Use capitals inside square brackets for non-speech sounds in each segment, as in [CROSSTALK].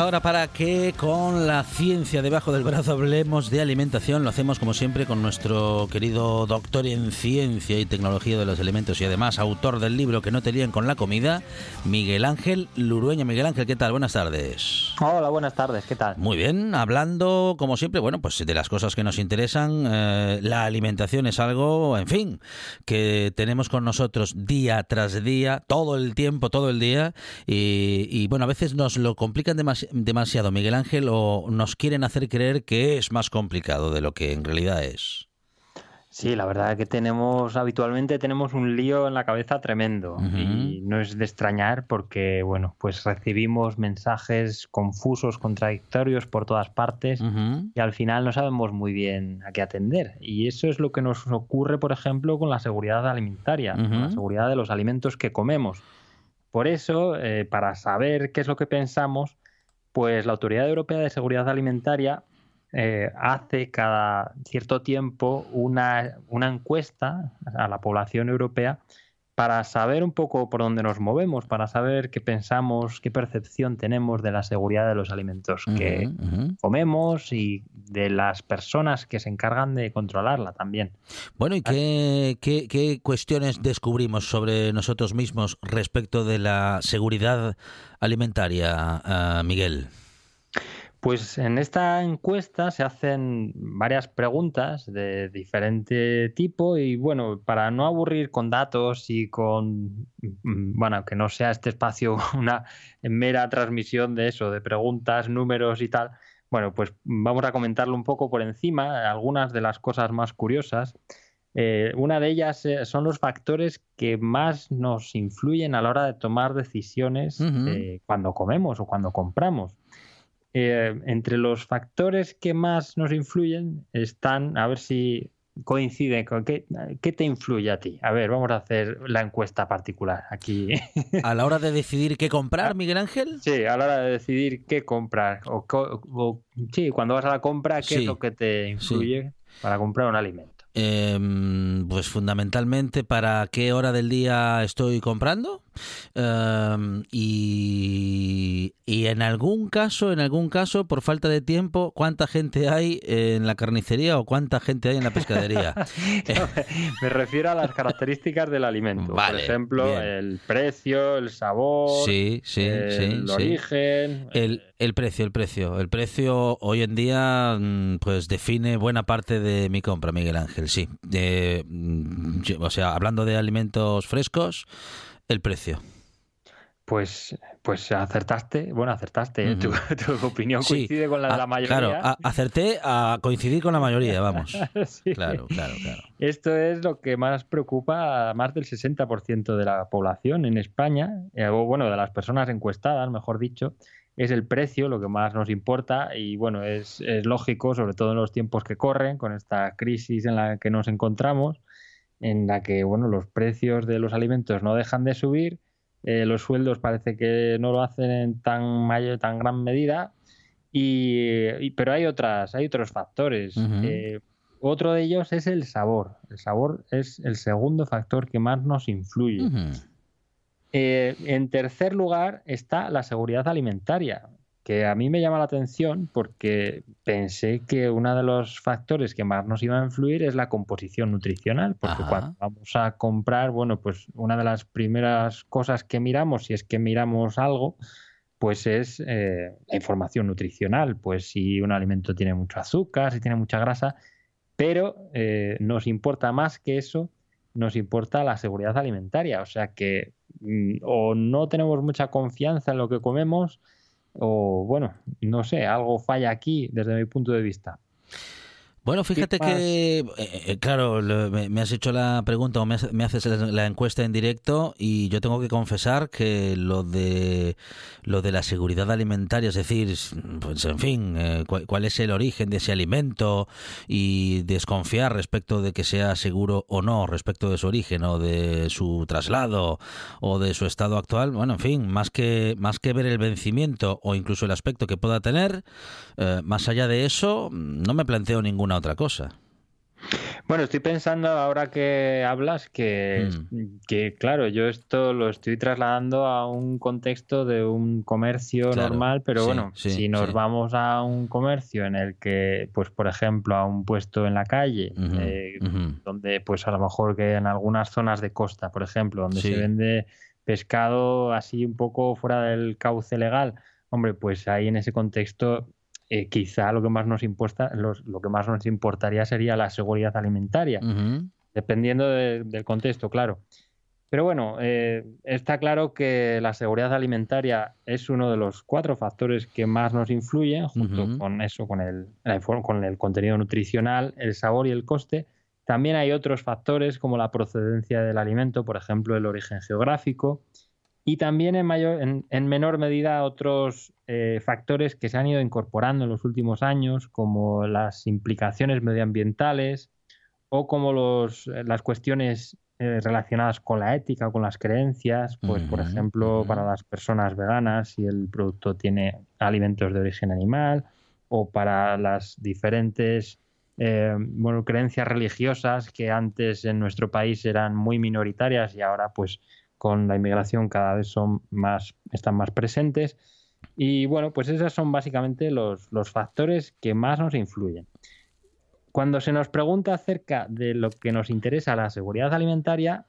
Ahora para que con la ciencia debajo del brazo hablemos de alimentación. Lo hacemos como siempre con nuestro querido doctor en ciencia y tecnología de los alimentos y además autor del libro que no te líen con la comida, Miguel Ángel Lurueña. Miguel Ángel, ¿qué tal? Buenas tardes. Hola, buenas tardes, ¿qué tal? Muy bien, hablando como siempre, bueno, pues de las cosas que nos interesan. Eh, la alimentación es algo, en fin, que tenemos con nosotros día tras día, todo el tiempo, todo el día y, y bueno, a veces nos lo complican demasiado demasiado, Miguel Ángel, o nos quieren hacer creer que es más complicado de lo que en realidad es? Sí, la verdad es que tenemos, habitualmente tenemos un lío en la cabeza tremendo y no es de extrañar porque, bueno, pues recibimos mensajes confusos, contradictorios por todas partes y al final no sabemos muy bien a qué atender. Y eso es lo que nos ocurre, por ejemplo, con la seguridad alimentaria, con la seguridad de los alimentos que comemos. Por eso, eh, para saber qué es lo que pensamos, pues la Autoridad Europea de Seguridad Alimentaria eh, hace cada cierto tiempo una, una encuesta a la población europea para saber un poco por dónde nos movemos, para saber qué pensamos, qué percepción tenemos de la seguridad de los alimentos que comemos y de las personas que se encargan de controlarla también. Bueno, ¿y qué, qué cuestiones descubrimos sobre nosotros mismos respecto de la seguridad alimentaria, ah, Miguel? Pues en esta encuesta se hacen varias preguntas de diferente tipo y bueno, para no aburrir con datos y con, mm, bueno, que no sea este espacio [LAUGHS] una mera transmisión de eso, de preguntas, números y tal, bueno, pues vamos a comentarlo un poco por encima, algunas de las cosas más curiosas. Eh, una de ellas eh, son los factores que más nos influyen a la hora de tomar decisiones eh, cuando comemos o cuando compramos. Eh, entre los factores que más nos influyen están, a ver si coinciden con qué, te influye a ti. A ver, vamos a hacer la encuesta particular aquí. [LAUGHS] ¿A la hora de decidir qué comprar, Miguel Ángel? Sí, a la hora de decidir qué comprar. O, sí, cuando vas a la compra, ¿qué es lo que te influye para comprar un alimento? Em, pues fundamentalmente para qué hora del día estoy comprando em, y, y, en algún caso, en algún caso, por falta de tiempo, cuánta gente hay en la carnicería o cuánta gente hay en la pescadería. [LAUGHS] me refiero a las características del alimento. por ejemplo, el precio, el sabor, sí, sí, el origen. El, el precio, el precio. El precio hoy en día mm, pues define buena parte de mi compra, Miguel Ángel, sí. Mm, o sea, hablando de alimentos frescos, el precio. Pues, pues acertaste, bueno, acertaste, ¿eh? tu, opinión coincide con la de la mayoría. Claro, acerté a coincidir con la mayoría, vamos. [LAUGHS] Claro, claro, claro. Esto es lo que más preocupa a más del 60% de la población en España, eh, o bueno, de las personas encuestadas, mejor dicho, es el precio lo que más nos importa y bueno, es, lógico, sobre todo en los tiempos que corren, con esta crisis en la que nos encontramos, en la que bueno, los precios de los alimentos no dejan de subir, eh, los sueldos parece que no lo hacen en tan mayor, tan gran medida Y, pero hay otras, hay otros factores. Eh, otro de ellos es el sabor. El sabor es el segundo factor que más nos influye. Eh, en tercer lugar está la seguridad alimentaria, que a mí me llama la atención porque pensé que uno de los factores que más nos iba a influir es la composición nutricional, porque cuando vamos a comprar, bueno, pues una de las primeras cosas que miramos, si es que miramos algo, pues es eh, la información nutricional, pues si un alimento tiene mucho azúcar, si tiene mucha grasa, pero eh, nos importa más que eso, nos importa la seguridad alimentaria, o sea que mm, o no tenemos mucha confianza en lo que comemos, o bueno, no sé, algo falla aquí desde mi punto de vista. Bueno, fíjate que, eh, eh, claro, me, has hecho la pregunta o me, haces la encuesta en directo y yo tengo que confesar que lo de lo de la seguridad alimentaria, es decir, pues en fin, eh, cuál, es el origen de ese alimento y desconfiar respecto de que sea seguro o no, respecto de su origen o de su traslado o de su estado actual, bueno, en fin, más que más que ver el vencimiento o incluso el aspecto que pueda tener, más allá de eso, no me planteo ninguna otra cosa. Bueno, estoy pensando ahora que hablas que, mm. que, claro, yo esto lo estoy trasladando a un contexto de un comercio normal, pero bueno, si nos vamos a un comercio en el que, pues por ejemplo, a un puesto en la calle, eh, donde pues a lo mejor que en algunas zonas de costa, por ejemplo, donde se vende pescado así un poco fuera del cauce legal, hombre, pues ahí en ese contexto eh, quizá lo que más nos importa, lo que más nos importaría sería la seguridad alimentaria, dependiendo del contexto, claro. Pero bueno, eh, está claro que la seguridad alimentaria es uno de los cuatro factores que más nos influyen, junto con eso, con el, con el contenido nutricional, el sabor y el coste. También hay otros factores como la procedencia del alimento, por ejemplo, el origen geográfico, y también en, mayor, en, menor medida otros eh, factores que se han ido incorporando en los últimos años, como las implicaciones medioambientales o como los, eh, las cuestiones eh, relacionadas con la ética con las creencias, pues por ejemplo para las personas veganas si el producto tiene alimentos de origen animal o para las diferentes bueno, creencias religiosas que antes en nuestro país eran muy minoritarias y ahora pues con la inmigración cada vez son más, están más presentes. Y bueno, pues esos son básicamente los, factores que más nos influyen. Cuando se nos pregunta acerca de lo que nos interesa la seguridad alimentaria,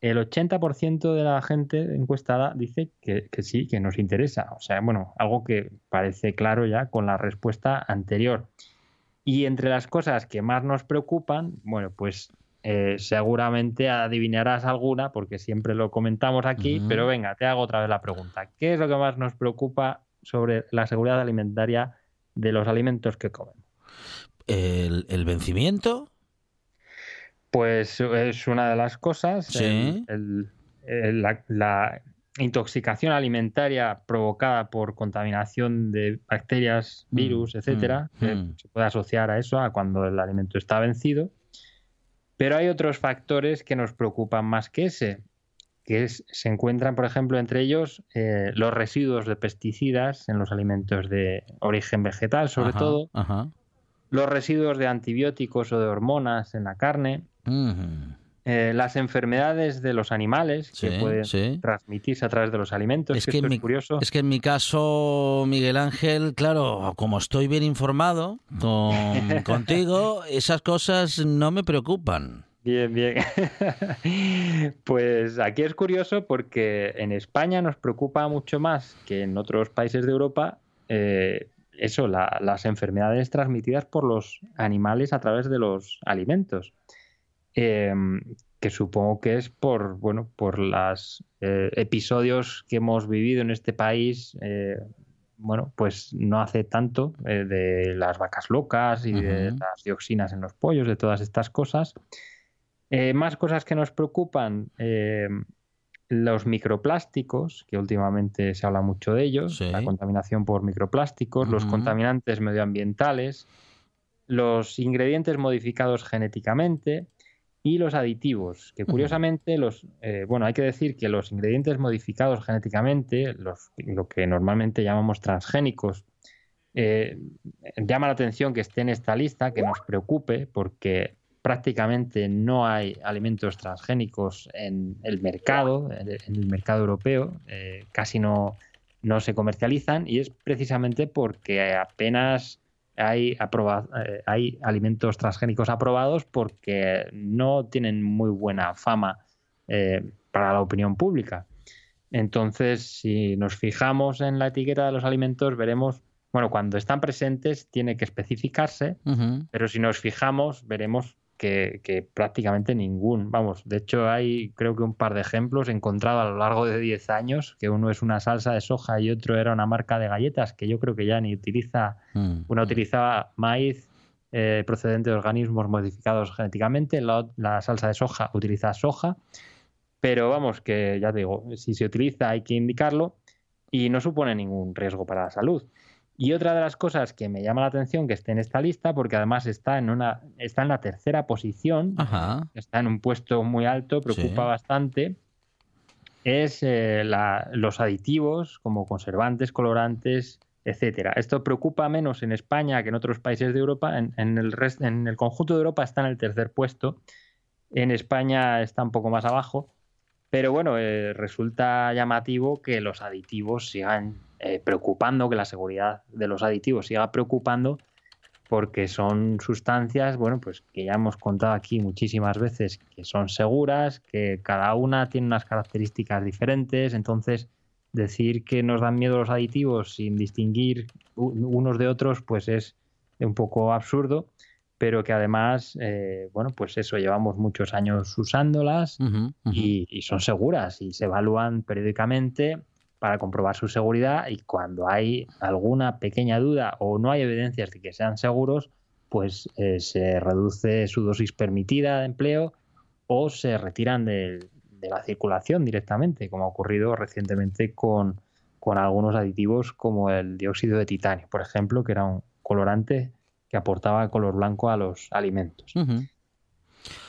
el 80% de la gente encuestada dice que, que, sí, que nos interesa. O sea, bueno, algo que parece claro ya con la respuesta anterior. Y entre las cosas que más nos preocupan, bueno, pues eh, seguramente adivinarás alguna, porque siempre lo comentamos aquí, pero venga, te hago otra vez la pregunta. ¿Qué es lo que más nos preocupa sobre la seguridad alimentaria de los alimentos que comemos? ¿El, vencimiento? Pues es una de las cosas. ¿Sí? la, intoxicación alimentaria provocada por contaminación de bacterias, mm, virus, etcétera, mm, mm. se puede asociar a eso, a cuando el alimento está vencido. Pero hay otros factores que nos preocupan más que ese, que se encuentran, por ejemplo, entre ellos eh, los residuos de pesticidas en los alimentos de origen vegetal, sobre todo, los residuos de antibióticos o de hormonas en la carne, eh, las enfermedades de los animales que pueden transmitirse a través de los alimentos. Es que, es, mi, curioso. es que en mi caso, Miguel Ángel, claro, como estoy bien informado [LAUGHS] contigo, esas cosas no me preocupan. Bien, bien. [LAUGHS] pues aquí es curioso porque en España nos preocupa mucho más que en otros países de Europa eh, eso, las enfermedades transmitidas por los animales a través de los alimentos. Em, que supongo que es por, bueno, por los eh, episodios que hemos vivido en este país, eh, bueno, pues no hace tanto eh, de las vacas locas y de las dioxinas en los pollos, de todas estas cosas. más cosas que nos preocupan, los microplásticos, que últimamente se habla mucho de ellos, la contaminación por microplásticos, los contaminantes medioambientales, los ingredientes modificados genéticamente, y los aditivos, que curiosamente los, eh, bueno, hay que decir que los ingredientes modificados genéticamente, los, lo que normalmente llamamos transgénicos, Eh, llama la atención que esté en esta lista, que nos preocupe, porque prácticamente no hay alimentos transgénicos en el mercado, en el mercado europeo, eh, casi no, no se comercializan y es precisamente porque apenas hay, eh, hay alimentos transgénicos aprobados porque no tienen muy buena fama eh, para la opinión pública. Entonces, si nos fijamos en la etiqueta de los alimentos, veremos, bueno, cuando están presentes tiene que especificarse, pero si nos fijamos, veremos que, prácticamente ningún. Vamos, de hecho hay creo que un par de ejemplos encontrados a lo largo de 10 años, que uno es una salsa de soja y otro era una marca de galletas que yo creo que ya ni utiliza, mm. una utilizaba maíz eh, procedente de organismos modificados genéticamente, la, la, salsa de soja utiliza soja, pero vamos, que ya digo, si se utiliza hay que indicarlo y no supone ningún riesgo para la salud. Y otra de las cosas que me llama la atención que esté en esta lista, porque además está en una, está en la tercera posición, está en un puesto muy alto, preocupa bastante, es eh, los aditivos como conservantes, colorantes, etcétera. Esto preocupa menos en España que en otros países de Europa. En, el, en el conjunto de Europa está en el tercer puesto. En España está un poco más abajo. Pero bueno, eh, resulta llamativo que los aditivos sigan eh, preocupando, que la seguridad de los aditivos siga preocupando, porque son sustancias, bueno, pues que ya hemos contado aquí muchísimas veces, que son seguras, que cada una tiene unas características diferentes, entonces decir que nos dan miedo los aditivos sin distinguir unos de otros, pues es un poco absurdo, pero que además, eh, bueno, pues eso, llevamos muchos años usándolas y, son seguras y se evalúan periódicamente para comprobar su seguridad y cuando hay alguna pequeña duda o no hay evidencias de que sean seguros, pues eh, se reduce su dosis permitida de empleo o se retiran de, la circulación directamente, como ha ocurrido recientemente con, con algunos aditivos como el dióxido de titanio, por ejemplo, que era un colorante que aportaba color blanco a los alimentos.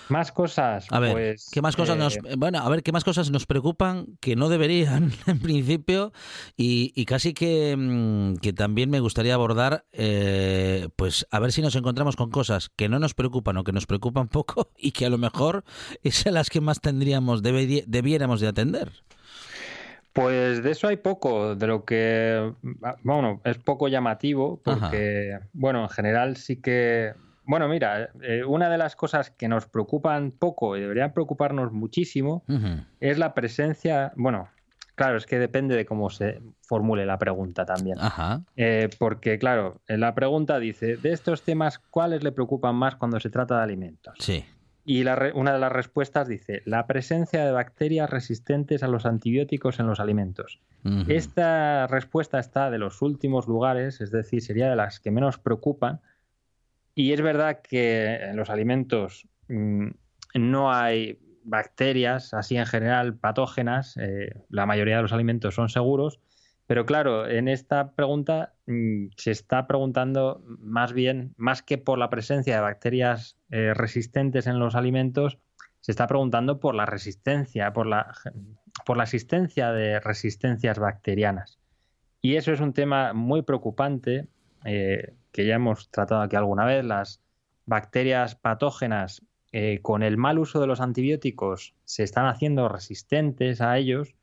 Más cosas. A ver, pues, ¿qué más cosas nos, eh, bueno, a ver, ¿qué más cosas nos preocupan que no deberían [LAUGHS] en principio? Y, casi mm, que, también me gustaría abordar, eh, pues a ver si nos encontramos con cosas que no nos preocupan o que nos preocupan [LAUGHS] poco y que a lo mejor es a las que más tendríamos, debiéramos de atender. Pues de eso hay poco, de lo que, bueno, es poco llamativo, porque, bueno, en general sí que bueno, mira, eh, una de las cosas que nos preocupan poco y deberían preocuparnos muchísimo es la presencia, bueno, claro, es que depende de cómo se formule la pregunta también. Eh, porque, claro, la pregunta dice, de estos temas, ¿cuáles le preocupan más cuando se trata de alimentos? Sí. Y una de las respuestas dice, la presencia de bacterias resistentes a los antibióticos en los alimentos. Esta respuesta está de los últimos lugares, es decir, sería de las que menos preocupan, y es verdad que en los alimentos mm, no hay bacterias, así en general, patógenas. Eh, la mayoría de los alimentos son seguros. Pero claro, en esta pregunta mm, se está preguntando más bien, más que por la presencia de bacterias eh, resistentes en los alimentos, se está preguntando por la resistencia, por la, por la existencia de resistencias bacterianas. Y eso es un tema muy preocupante eh, que ya hemos tratado aquí alguna vez, las bacterias patógenas eh, con el mal uso de los antibióticos se están haciendo resistentes a ellos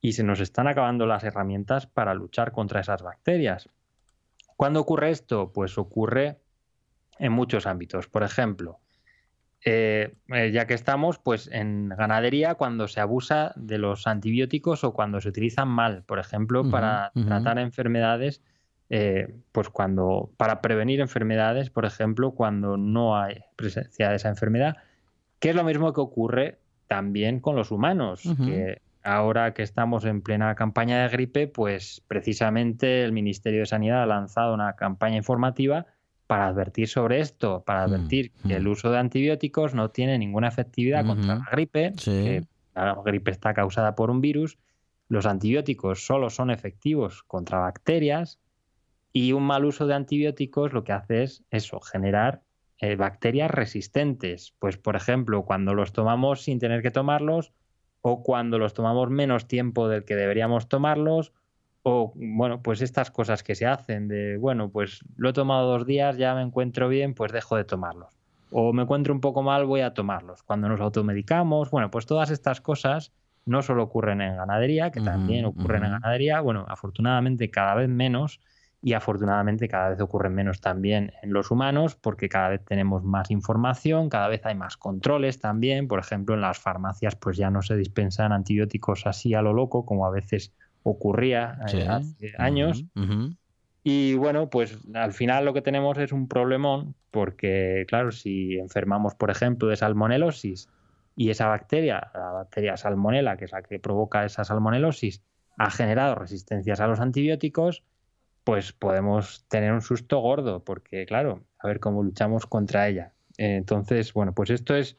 y se nos están acabando las herramientas para luchar contra esas bacterias. ¿Cuándo ocurre esto? Pues ocurre en muchos ámbitos. Por ejemplo, eh, eh, ya que estamos, pues en ganadería cuando se abusa de los antibióticos o cuando se utilizan mal, por ejemplo, para tratar enfermedades eh, pues cuando, para prevenir enfermedades, por ejemplo, cuando no hay presencia de esa enfermedad, que es lo mismo que ocurre también con los humanos, que ahora que estamos en plena campaña de gripe, pues precisamente el Ministerio de Sanidad ha lanzado una campaña informativa para advertir sobre esto, para advertir que el uso de antibióticos no tiene ninguna efectividad contra la gripe, que la gripe está causada por un virus, los antibióticos solo son efectivos contra bacterias, y un mal uso de antibióticos lo que hace es eso, generar eh, bacterias resistentes. Pues, por ejemplo, cuando los tomamos sin tener que tomarlos, o cuando los tomamos menos tiempo del que deberíamos tomarlos, O, bueno, pues estas cosas que se hacen de, bueno, pues lo he tomado dos días, ya me encuentro bien, pues dejo de tomarlos. O me encuentro un poco mal, voy a tomarlos. Cuando nos automedicamos, bueno, pues todas estas cosas no solo ocurren en ganadería, que también ocurren en ganadería, bueno, afortunadamente cada vez menos, y afortunadamente cada vez ocurren menos también en los humanos porque cada vez tenemos más información, cada vez hay más controles también, por ejemplo en las farmacias pues ya no se dispensan antibióticos así a lo loco como a veces ocurría eh, hace años. Y bueno, pues al final lo que tenemos es un problemón porque claro, si enfermamos por ejemplo de salmonelosis y esa bacteria, la bacteria salmonela, que es la que provoca esa salmonelosis, ha generado resistencias a los antibióticos, pues podemos tener un susto gordo, porque claro, a ver cómo luchamos contra ella. Entonces, bueno, pues esto es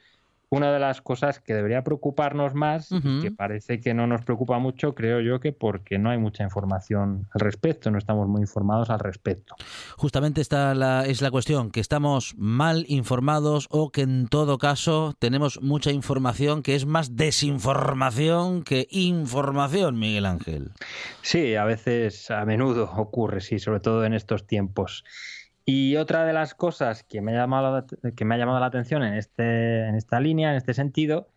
una de las cosas que debería preocuparnos más, que parece que no nos preocupa mucho, creo yo que porque no hay mucha información al respecto, no estamos muy informados al respecto. Justamente esta es la cuestión, que estamos mal informados o que en todo caso tenemos mucha información que es más desinformación que información, Miguel Ángel. Sí, a veces, a menudo ocurre, sí, sobre todo en estos tiempos. Y otra de las cosas que me ha llamado, que me ha llamado la atención en, este, en esta línea, en este sentido,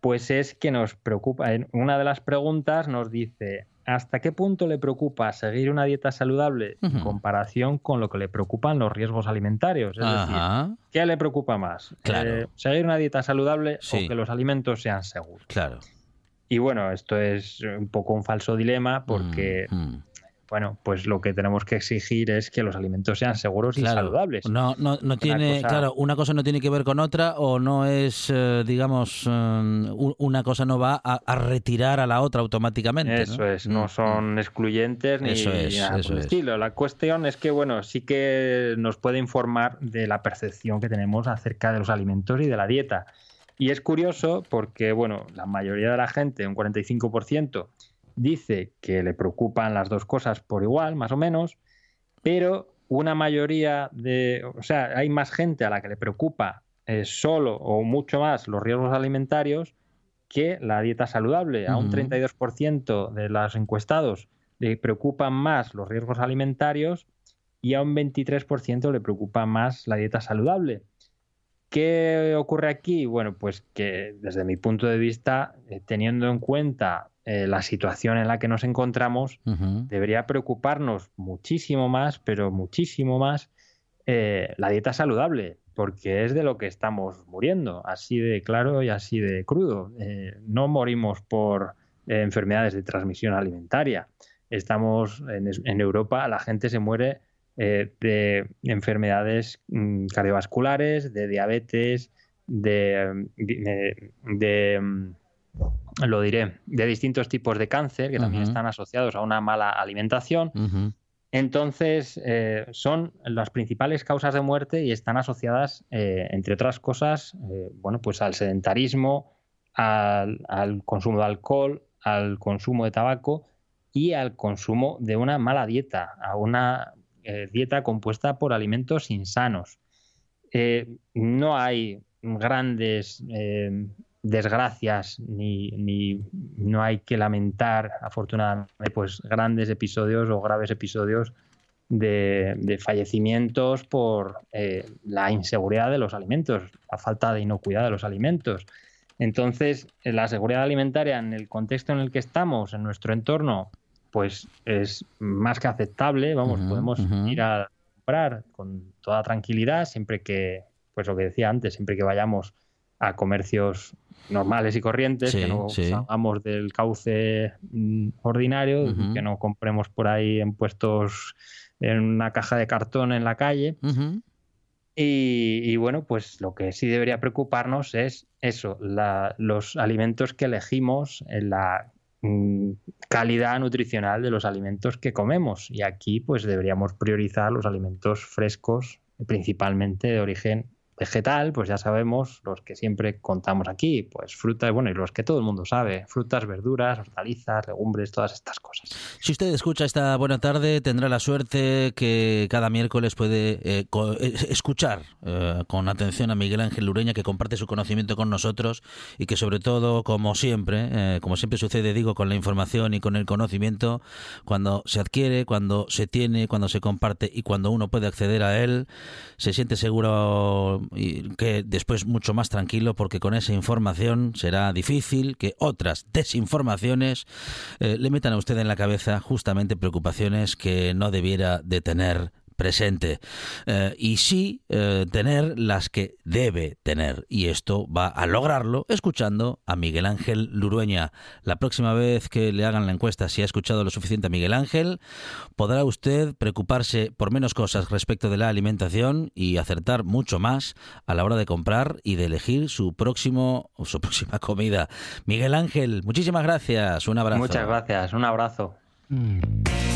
pues es que nos preocupa, en una de las preguntas nos dice, ¿hasta qué punto le preocupa seguir una dieta saludable en comparación con lo que le preocupan los riesgos alimentarios? Es decir, ¿qué le preocupa más? Eh, ¿Seguir una dieta saludable o que los alimentos sean seguros? Claro. Y bueno, esto es un poco un falso dilema porque mm, mm bueno, pues lo que tenemos que exigir es que los alimentos sean seguros y saludables. No, no, no tiene, claro, una cosa no tiene que ver con otra o no es, eh, digamos, eh, una cosa no va a, retirar a la otra automáticamente. Eso es, no mm, son mm. excluyentes ni, eso es, nada por el estilo. La cuestión es que, bueno, sí que nos puede informar de la percepción que tenemos acerca de los alimentos y de la dieta. Y es curioso porque, bueno, la mayoría de la gente, un 45%, dice que le preocupan las dos cosas por igual, más o menos, pero una mayoría de, o sea, hay más gente a la que le preocupa eh, solo o mucho más los riesgos alimentarios que la dieta saludable. A un 32% de los encuestados le preocupan más los riesgos alimentarios y a un 23% le preocupa más la dieta saludable. ¿Qué ocurre aquí? Bueno, pues que desde mi punto de vista, eh, teniendo en cuenta eh, la situación en la que nos encontramos, debería preocuparnos muchísimo más, pero muchísimo más, eh, la dieta saludable, porque es de lo que estamos muriendo, así de claro y así de crudo. No morimos por enfermedades de transmisión alimentaria. Estamos en, Europa, la gente se muere de enfermedades mm, cardiovasculares, de diabetes, de, de mm, lo diré, de distintos tipos de cáncer que también están asociados a una mala alimentación. Entonces, eh, son las principales causas de muerte y están asociadas, eh, entre otras cosas, eh, bueno, pues al sedentarismo, al, consumo de alcohol, al consumo de tabaco y al consumo de una mala dieta, a una dieta compuesta por alimentos insanos. no hay grandes desgracias ni, no hay que lamentar afortunadamente pues grandes episodios o graves episodios de, fallecimientos por eh, la inseguridad de los alimentos, la falta de inocuidad de los alimentos. Entonces, la seguridad alimentaria en el contexto en el que estamos, en nuestro entorno, pues es más que aceptable. Vamos, podemos ir a comprar con toda tranquilidad, siempre que, pues lo que decía antes, siempre que vayamos a comercios normales y corrientes, que no salgamos del cauce mm, ordinario, que no compremos por ahí en puestos en una caja de cartón en la calle. y, bueno, pues lo que sí debería preocuparnos es eso, los alimentos que elegimos, en la calidad nutricional de los alimentos que comemos. Y aquí pues deberíamos priorizar los alimentos frescos, principalmente de origen vegetal, pues ya sabemos los que siempre contamos aquí, pues frutas, bueno, y los que todo el mundo sabe, frutas, verduras, hortalizas, legumbres, todas estas cosas. Si usted escucha esta buena tarde, tendrá la suerte que cada miércoles puede eh, eh, escuchar eh, con atención a Miguel Ángel Lureña, que comparte su conocimiento con nosotros y que sobre todo, como siempre, como siempre sucede, digo, con la información y con el conocimiento, cuando se adquiere, cuando se tiene, cuando se comparte y cuando uno puede acceder a él, se siente seguro y que después mucho más tranquilo porque con esa información será difícil que otras desinformaciones eh, le metan a usted en la cabeza justamente preocupaciones que no debiera de tener presente eh, y sí eh, tener las que debe tener. Y esto va a lograrlo escuchando a Miguel Ángel Lurueña. La próxima vez que le hagan la encuesta si ha escuchado lo suficiente a Miguel Ángel, podrá usted preocuparse por menos cosas respecto de la alimentación y acertar mucho más a la hora de comprar y de elegir su próximo su próxima comida. Miguel Ángel, muchísimas gracias. Un abrazo. Muchas gracias. Un abrazo. Mm.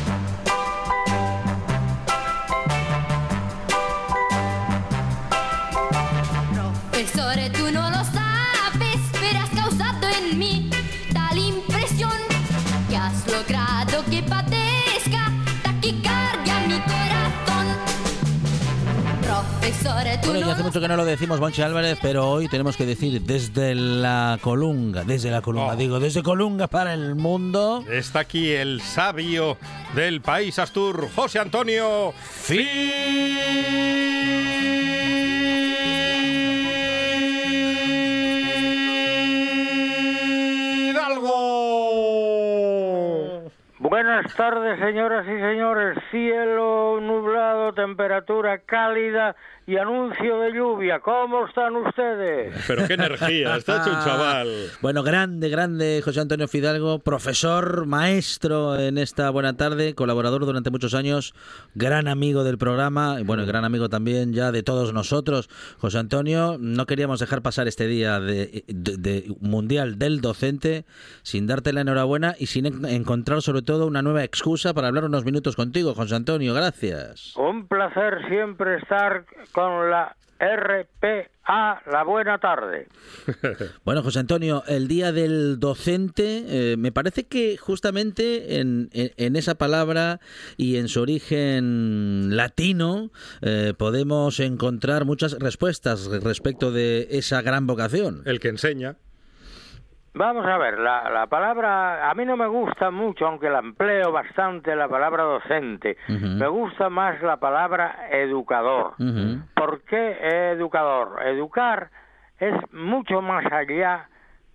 Bueno, ya hace mucho que no lo decimos, Bonchi Álvarez, pero hoy tenemos que decir desde la Colunga, desde la Colunga, oh. digo, desde Colunga para el mundo. Está aquí el sabio del país Astur, José Antonio Buenas tardes, señoras y señores. Cielo nublado, temperatura cálida y anuncio de lluvia. ¿Cómo están ustedes? Pero qué energía, [LAUGHS] está hecho un chaval. Bueno, grande, grande José Antonio Fidalgo, profesor, maestro en esta buena tarde, colaborador durante muchos años, gran amigo del programa y bueno, gran amigo también ya de todos nosotros. José Antonio, no queríamos dejar pasar este día de, mundial del docente sin darte la enhorabuena y sin encontrar sobre todo una nueva excusa para hablar unos minutos contigo, José Antonio. Gracias. Un placer siempre estar con la RPA, la buena tarde. [LAUGHS] Bueno, José Antonio, el día del docente, eh, me parece que justamente en, esa palabra y en su origen latino eh, podemos encontrar muchas respuestas respecto de esa gran vocación. El que enseña. Vamos a ver, la, la, palabra, a mí no me gusta mucho, aunque la empleo bastante, la palabra docente. Me gusta más la palabra educador. ¿Por qué educador? Educar es mucho más allá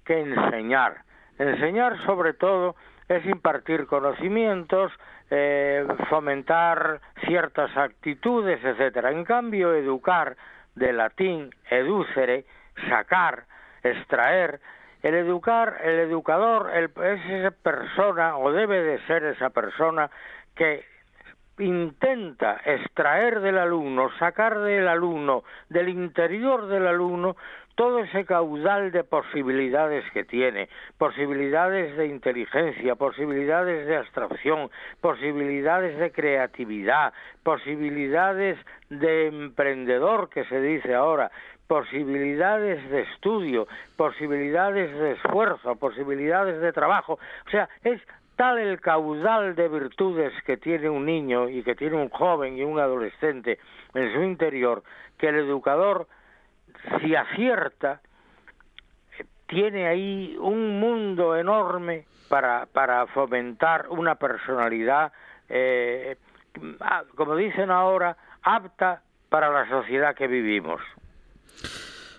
que enseñar. Enseñar sobre todo es impartir conocimientos, eh, fomentar ciertas actitudes, etcétera. En cambio, educar, de latín educere, sacar, extraer, el educar, el educador es esa persona o debe de ser esa persona que intenta extraer del alumno, sacar del alumno, del interior del alumno, todo ese caudal de posibilidades que tiene, posibilidades de inteligencia, posibilidades de abstracción, posibilidades de creatividad, posibilidades de emprendedor que se dice ahora, posibilidades de estudio, posibilidades de esfuerzo, posibilidades de trabajo. O sea, es tal el caudal de virtudes que tiene un niño y que tiene un joven y un adolescente en su interior, que el educador, si acierta, tiene ahí un mundo enorme para, para fomentar una personalidad, eh, como dicen ahora, apta para la sociedad que vivimos.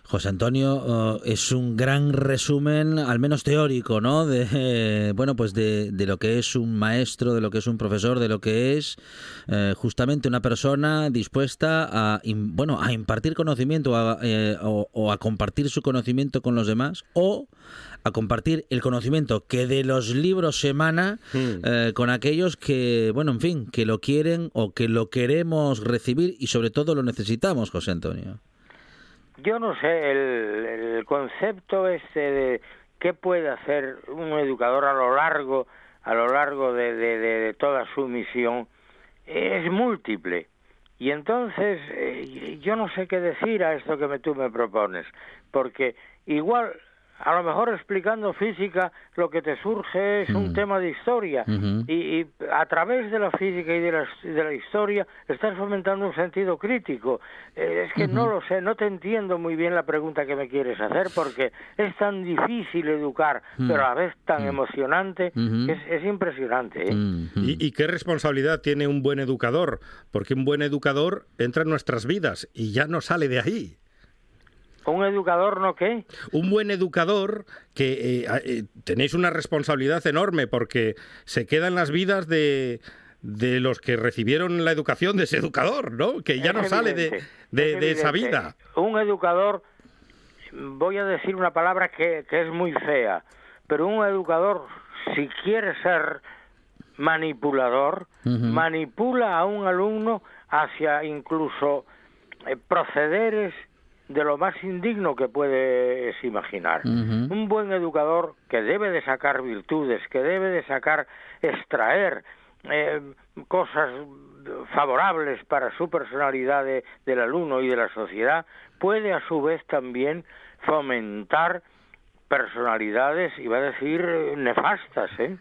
José Antonio, eh, es un gran resumen, al menos teórico, ¿no? De bueno, pues de, lo que es un maestro, de lo que es un profesor, de lo que es eh, justamente una persona dispuesta a bueno a impartir conocimiento eh, o, a compartir su conocimiento con los demás o a compartir el conocimiento que de los libros se emana hmm. con aquellos que bueno, en fin, que lo quieren o que lo queremos recibir y sobre todo lo necesitamos, José Antonio. Yo no sé, el, concepto este de qué puede hacer un educador a lo largo, a lo largo de, de, toda su misión, es múltiple. Y entonces eh, yo no sé qué decir a esto que tú me propones, porque igual a lo mejor explicando física lo que te surge es un Mm. tema de historia y, y a través de la física y de la, de la historia estás fomentando un sentido crítico. Eh, es que no lo sé, no te entiendo muy bien la pregunta que me quieres hacer porque es tan difícil educar, Mm. pero a la vez tan emocionante, Ujú. que es, es impresionante. ¿eh? Mm, mm. ¿Y, y qué responsabilidad tiene un buen educador? Porque un buen educador entra en nuestras vidas y ya no sale de ahí. ¿Un educador no qué? Un buen educador que eh, eh, tenéis una responsabilidad enorme porque se queda en las vidas de, de los que recibieron la educación de ese educador, ¿no? Que ya Es no sale de, de- es de esa vida. Un educador, voy a decir una palabra que, que es muy fea, pero un educador, si quiere ser manipulador, manipula a un alumno hacia incluso eh, procederes de lo más indigno que puedes imaginar. Un buen educador que debe de sacar virtudes, que debe de sacar, extraer eh, cosas favorables para su personalidad de- del alumno y de la sociedad, puede a su vez también fomentar personalidades, iba a decir, nefastas, ¿eh?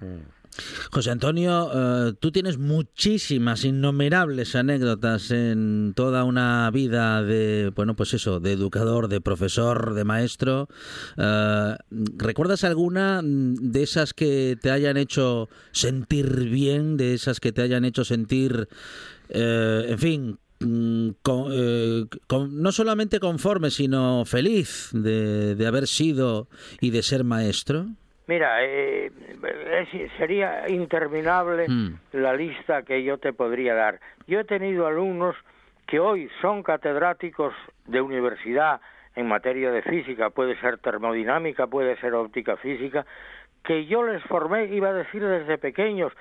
José Antonio, eh, tú tienes muchísimas, innumerables anécdotas en toda una vida de, bueno, pues eso, de educador, de profesor, de maestro. Eh, ¿Recuerdas alguna de esas que te hayan hecho sentir bien, de esas que te hayan hecho sentir, eh, en fin, mm, eh, con- no solamente conforme, sino feliz de, de haber sido y de ser maestro? Mira, eh, es- sería interminable Mm. la lista que yo te podría dar. Yo he tenido alumnos que hoy son catedráticos de universidad en materia de física, puede ser termodinámica, puede ser óptica física, que yo les formé, iba a decir desde pequeños,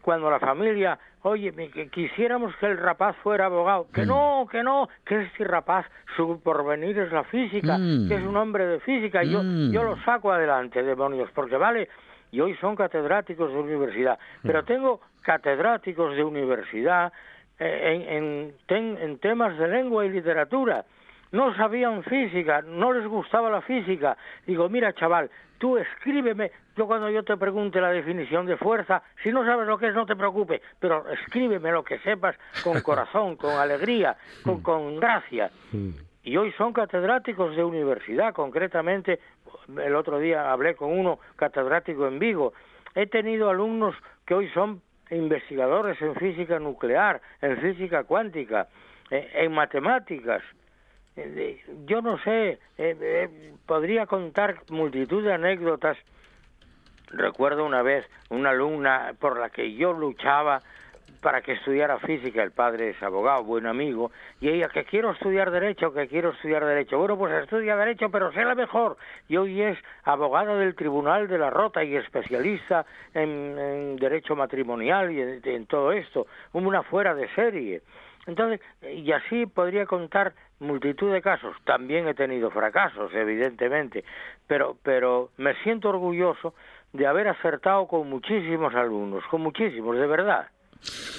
cuando la familia, oye, que quisiéramos que el rapaz fuera abogado, que no, que no, que este rapaz, su porvenir es la física, Mm. que es un hombre de física, yo, Mm. yo lo saco adelante, demonios, porque vale, y hoy son catedráticos de universidad, pero tengo catedráticos de universidad eh, en, en temas de lengua y literatura. No sabían física, no les gustaba la física. Digo, mira, chaval, tú escríbeme. Yo cuando yo te pregunte la definición de fuerza, si no sabes lo que es, no te preocupes, pero escríbeme lo que sepas con [LAUGHS] corazón, con alegría, con, con gracia. Y hoy son catedráticos de universidad, concretamente, el otro día hablé con uno catedrático en Vigo. He tenido alumnos que hoy son investigadores en física nuclear, en física cuántica, eh, en matemáticas. Yo no sé, eh, eh, podría contar multitud de anécdotas. Recuerdo una vez una alumna por la que yo luchaba para que estudiara física, el padre es abogado, buen amigo, y ella que quiero estudiar derecho, que quiero estudiar derecho. Bueno, pues estudia derecho, pero sé la mejor. Y hoy es abogada del Tribunal de la Rota y especialista en, en derecho matrimonial y en, en todo esto, una fuera de serie. Entonces, y así podría contar multitud de casos. También he tenido fracasos, evidentemente, pero, pero me siento orgulloso de haber acertado con muchísimos alumnos, con muchísimos, de verdad.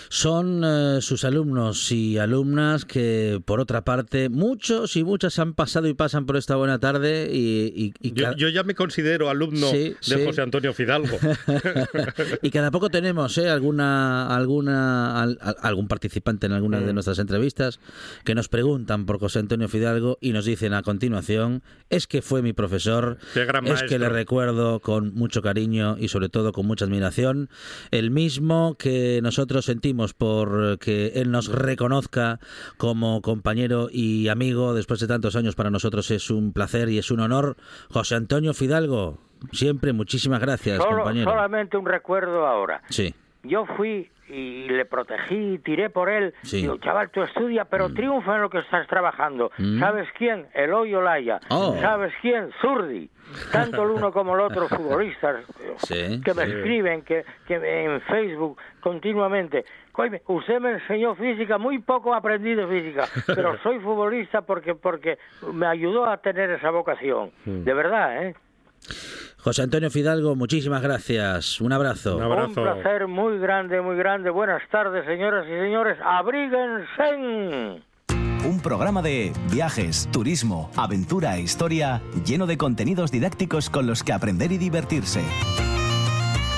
Son eh, sus alumnos y alumnas que, por otra parte, muchos y muchas han pasado y pasan por esta buena tarde y, y- y Yo, ya me considero alumno Sí, de sí. José Antonio Fidalgo. [LAUGHS] y cada poco tenemos ¿eh? alguna, alguna, al- al- algún participante en alguna Mm. de nuestras entrevistas que nos preguntan por José Antonio Fidalgo y nos dicen a continuación, es que fue mi profesor, Qué gran es que le recuerdo con mucho cariño y sobre todo con mucha admiración, el mismo que nosotros sentimos por que él nos reconozca como compañero y amigo después de tantos años para nosotros es un placer y es un honor. José Antonio Fidalgo, siempre muchísimas gracias, Solo- compañero. solamente un recuerdo ahora. Sí. Yo fui y le protegí, tiré por él. Sí. Digo, chaval, tú estudia, pero triunfa en lo que estás trabajando. Mm. ¿Sabes quién? Eloy Olaya. Oh. ¿Sabes quién? Zurdi. Tanto el uno como el otro [LAUGHS] futbolistas Sí, que me sí. escriben que, que en Facebook continuamente. Coime, usted me enseñó física, muy poco aprendí de física, [LAUGHS] pero soy futbolista porque porque me ayudó a tener esa vocación. Mm. De verdad, ¿eh? José Antonio Fidalgo, muchísimas gracias. Un abrazo. Un abrazo. Un placer muy grande, muy grande. Buenas tardes, señoras y señores. Abríguense. Un programa de viajes, turismo, aventura e historia lleno de contenidos didácticos con los que aprender y divertirse.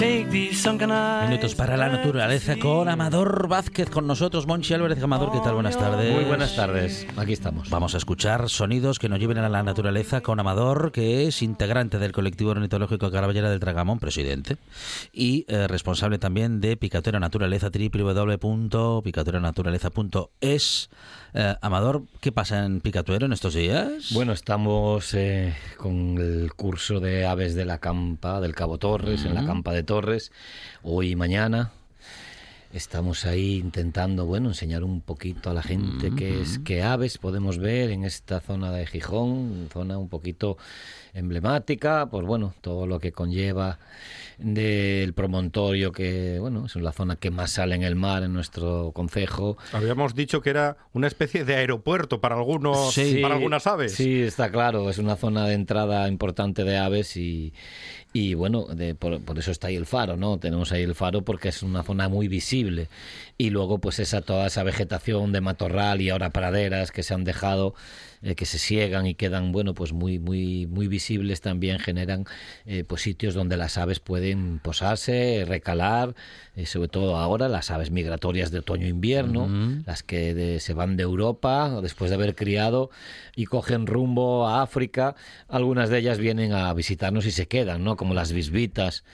Minutos para la naturaleza con Amador Vázquez con nosotros. Monchi Álvarez Amador, ¿qué tal? Buenas tardes. Muy buenas tardes, aquí estamos. Vamos a escuchar sonidos que nos lleven a la naturaleza con Amador, que es integrante del colectivo ornitológico Caraballera del Tragamón, presidente, y eh, responsable también de Picatera Naturaleza, www.picatueranaturaleza.es. Eh, Amador, ¿qué pasa en Picatuero en estos días? Bueno, estamos eh, con el curso de aves de la campa del Cabo Torres, en la campa de Torres, hoy y mañana. Estamos ahí intentando, bueno, enseñar un poquito a la gente qué es qué aves podemos ver en esta zona de Gijón, zona un poquito emblemática, pues bueno, todo lo que conlleva del promontorio que, bueno, es la zona que más sale en el mar en nuestro concejo. Habíamos dicho que era una especie de aeropuerto para algunos, para algunas aves. Sí, está claro, es una zona de entrada importante de aves y, y bueno, de- por, por eso está ahí el faro, ¿no? Tenemos ahí el faro porque es una zona muy visible. Y luego, pues esa toda esa vegetación de matorral y ahora praderas que se han dejado, eh, que se siegan y quedan, bueno, pues muy, muy, muy visibles también generan eh, pues sitios donde las aves pueden posarse, recalar, eh, sobre todo ahora las aves migratorias de otoño-invierno, las que de- se van de Europa después de haber criado y cogen rumbo a África. Algunas de ellas vienen a visitarnos y se quedan, ¿no? Como las bisbitas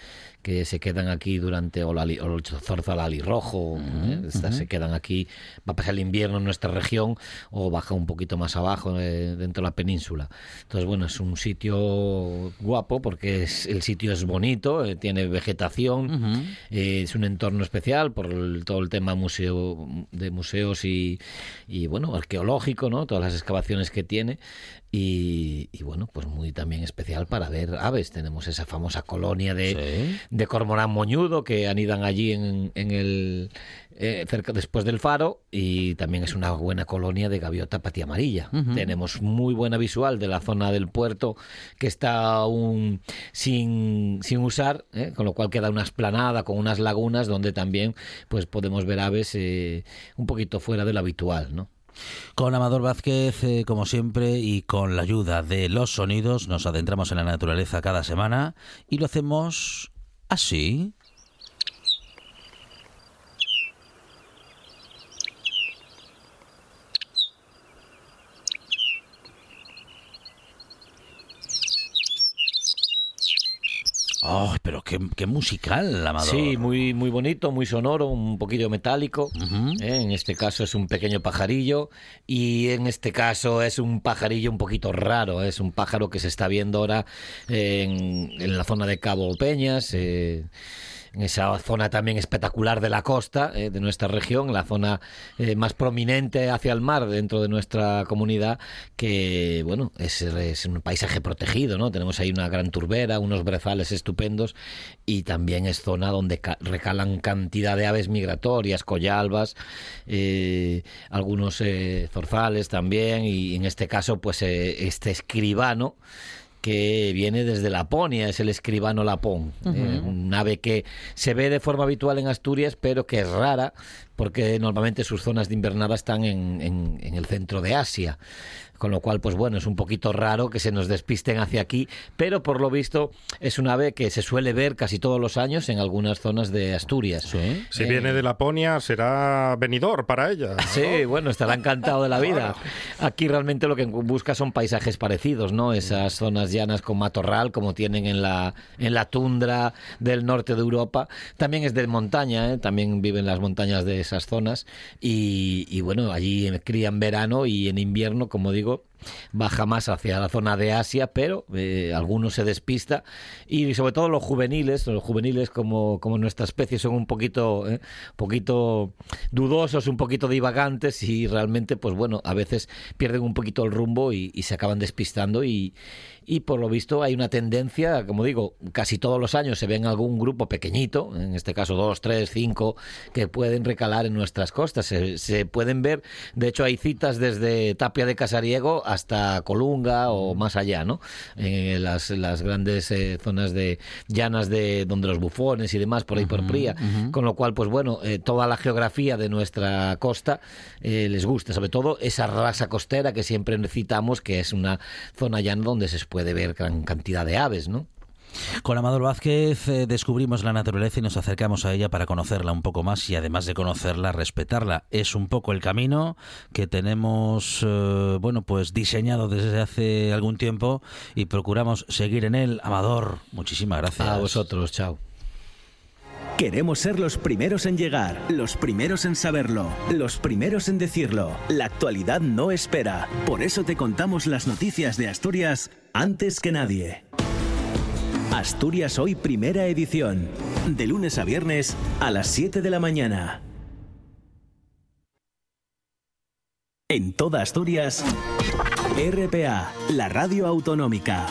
que se quedan aquí durante o, la, o el zorzal alirrojo, ¿eh? Estas se quedan aquí, va a pasar el invierno en nuestra región o baja un poquito más abajo eh, dentro de la península. Entonces, bueno, es un sitio guapo porque es- el sitio es bonito, eh, tiene vegetación, eh, es un entorno especial por el- todo el tema museo de museos y, y, bueno, arqueológico, ¿no? Todas las excavaciones que tiene y, y, bueno, pues muy también especial para ver aves. Tenemos esa famosa colonia de, de cormorán moñudo que anidan allí en, en el eh, cerca después del faro y también es una buena colonia de gaviota patía amarilla. Tenemos muy buena visual de la zona del puerto que está aún sin, sin usar, ¿eh? con lo cual queda una esplanada con unas lagunas donde también pues podemos ver aves eh, un poquito fuera de lo habitual, ¿no? Con Amador Vázquez, eh, como siempre, y con la ayuda de los sonidos, nos adentramos en la naturaleza cada semana y lo hacemos así. ¡Oh, pero qué, qué musical, Amador! Sí, muy, muy bonito, muy sonoro, un poquito metálico. ¿eh? En este caso es un pequeño pajarillo y en este caso es un pajarillo un poquito raro. Es un pájaro que se está viendo ahora en, en la zona de Cabo Peñas. eh, en esa zona también espectacular de la costa eh, de nuestra región, la zona eh, más prominente hacia el mar dentro de nuestra comunidad, que bueno, es, un paisaje protegido, ¿no? Tenemos ahí una gran turbera, unos brezales estupendos y también es zona donde ca- recalan cantidad de aves migratorias, collalbas, eh, algunos zorzales también y en este caso pues este escribano que viene desde Laponia, es el escribano lapón, eh, un ave que se ve de forma habitual en Asturias, pero que es rara porque normalmente sus zonas de invernada están en, en el centro de Asia con lo cual, pues bueno, es un poquito raro que se nos despisten hacia aquí, pero por lo visto es un ave que se suele ver casi todos los años en algunas zonas de Asturias. Si viene de Laponia, será venidor para ella. Sí, bueno, estará encantado de la vida. Aquí realmente lo que busca son paisajes parecidos, ¿no? Esas zonas llanas con matorral, como tienen en la, en la tundra del norte de Europa. También es de montaña, ¿eh? también viven las montañas de esas zonas. Y, y bueno, allí crían verano y en invierno, como digo, amigo baja más hacia la zona de Asia, pero eh, algunos se despista y sobre todo los juveniles, los juveniles como, como nuestra especie son un poquito, eh, poquito dudosos, un poquito divagantes y realmente, pues bueno, a veces pierden un poquito el rumbo y, se acaban despistando y, y por lo visto hay una tendencia, como digo, casi todos los años se ven algún grupo pequeñito, en este caso dos, tres, cinco, que pueden recalar en nuestras costas. Se, pueden ver, de hecho hay citas desde Tapia de Casariego hasta Colunga o más allá, ¿no? En las, las grandes eh, zonas de llanas de donde los bufones y demás, por ahí por Pría. Con lo cual, pues bueno, eh, toda la geografía de nuestra costa eh, les gusta, sobre todo esa raza costera que siempre necesitamos, que es una zona llana donde se puede ver gran cantidad de aves, ¿no? Con Amador Vázquez eh, descubrimos la naturaleza y nos acercamos a ella para conocerla un poco más y además de conocerla, respetarla. Es un poco el camino que tenemos, eh, bueno, pues diseñado desde hace algún tiempo y procuramos seguir en él. Amador, muchísimas gracias. A vosotros, chao. Queremos ser los primeros en llegar, los primeros en saberlo, los primeros en decirlo. La actualidad no espera. Por eso te contamos las noticias de Asturias antes que nadie. Asturias Hoy Primera Edición. De lunes a viernes a las 7 de la mañana. En toda Asturias, RPA, la radio autonómica.